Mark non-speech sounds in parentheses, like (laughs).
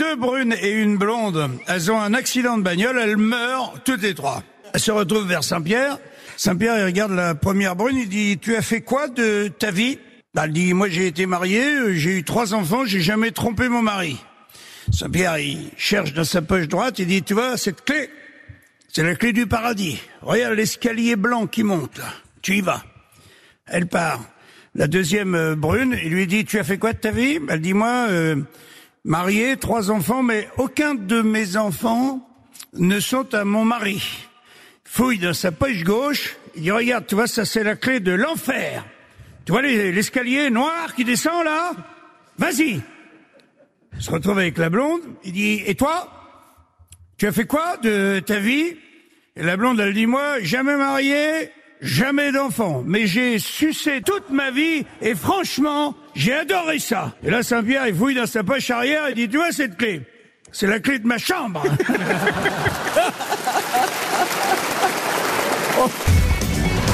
deux brunes et une blonde. Elles ont un accident de bagnole, elles meurent toutes les trois. Elles se retrouvent vers Saint-Pierre. Saint-Pierre, il regarde la première brune, il dit, tu as fait quoi de ta vie? Bah, Elle dit, moi j'ai été marié, euh, j'ai eu trois enfants, j'ai jamais trompé mon mari. Saint-Pierre, il cherche dans sa poche droite, il dit, tu vois, cette clé, c'est la clé du paradis. Regarde l'escalier blanc qui monte, là. Tu y vas. Elle part. La deuxième euh, brune, il lui dit, tu as fait quoi de ta vie? Elle dit, moi, euh, marié, trois enfants, mais aucun de mes enfants ne sont à mon mari. Fouille dans sa poche gauche, il dit, regarde, tu vois, ça c'est la clé de l'enfer. Tu vois les- l'escalier noir qui descend là? Vas-y. Il se retrouve avec la blonde, il dit, et toi? Tu as fait quoi de ta vie? Et la blonde, elle dit, moi, jamais marié, jamais d'enfant, mais j'ai sucé toute ma vie et franchement, j'ai adoré ça. Et là, Saint-Pierre, il fouille dans sa poche arrière et dit, tu vois cette clé? C'est la clé de ma chambre. (laughs)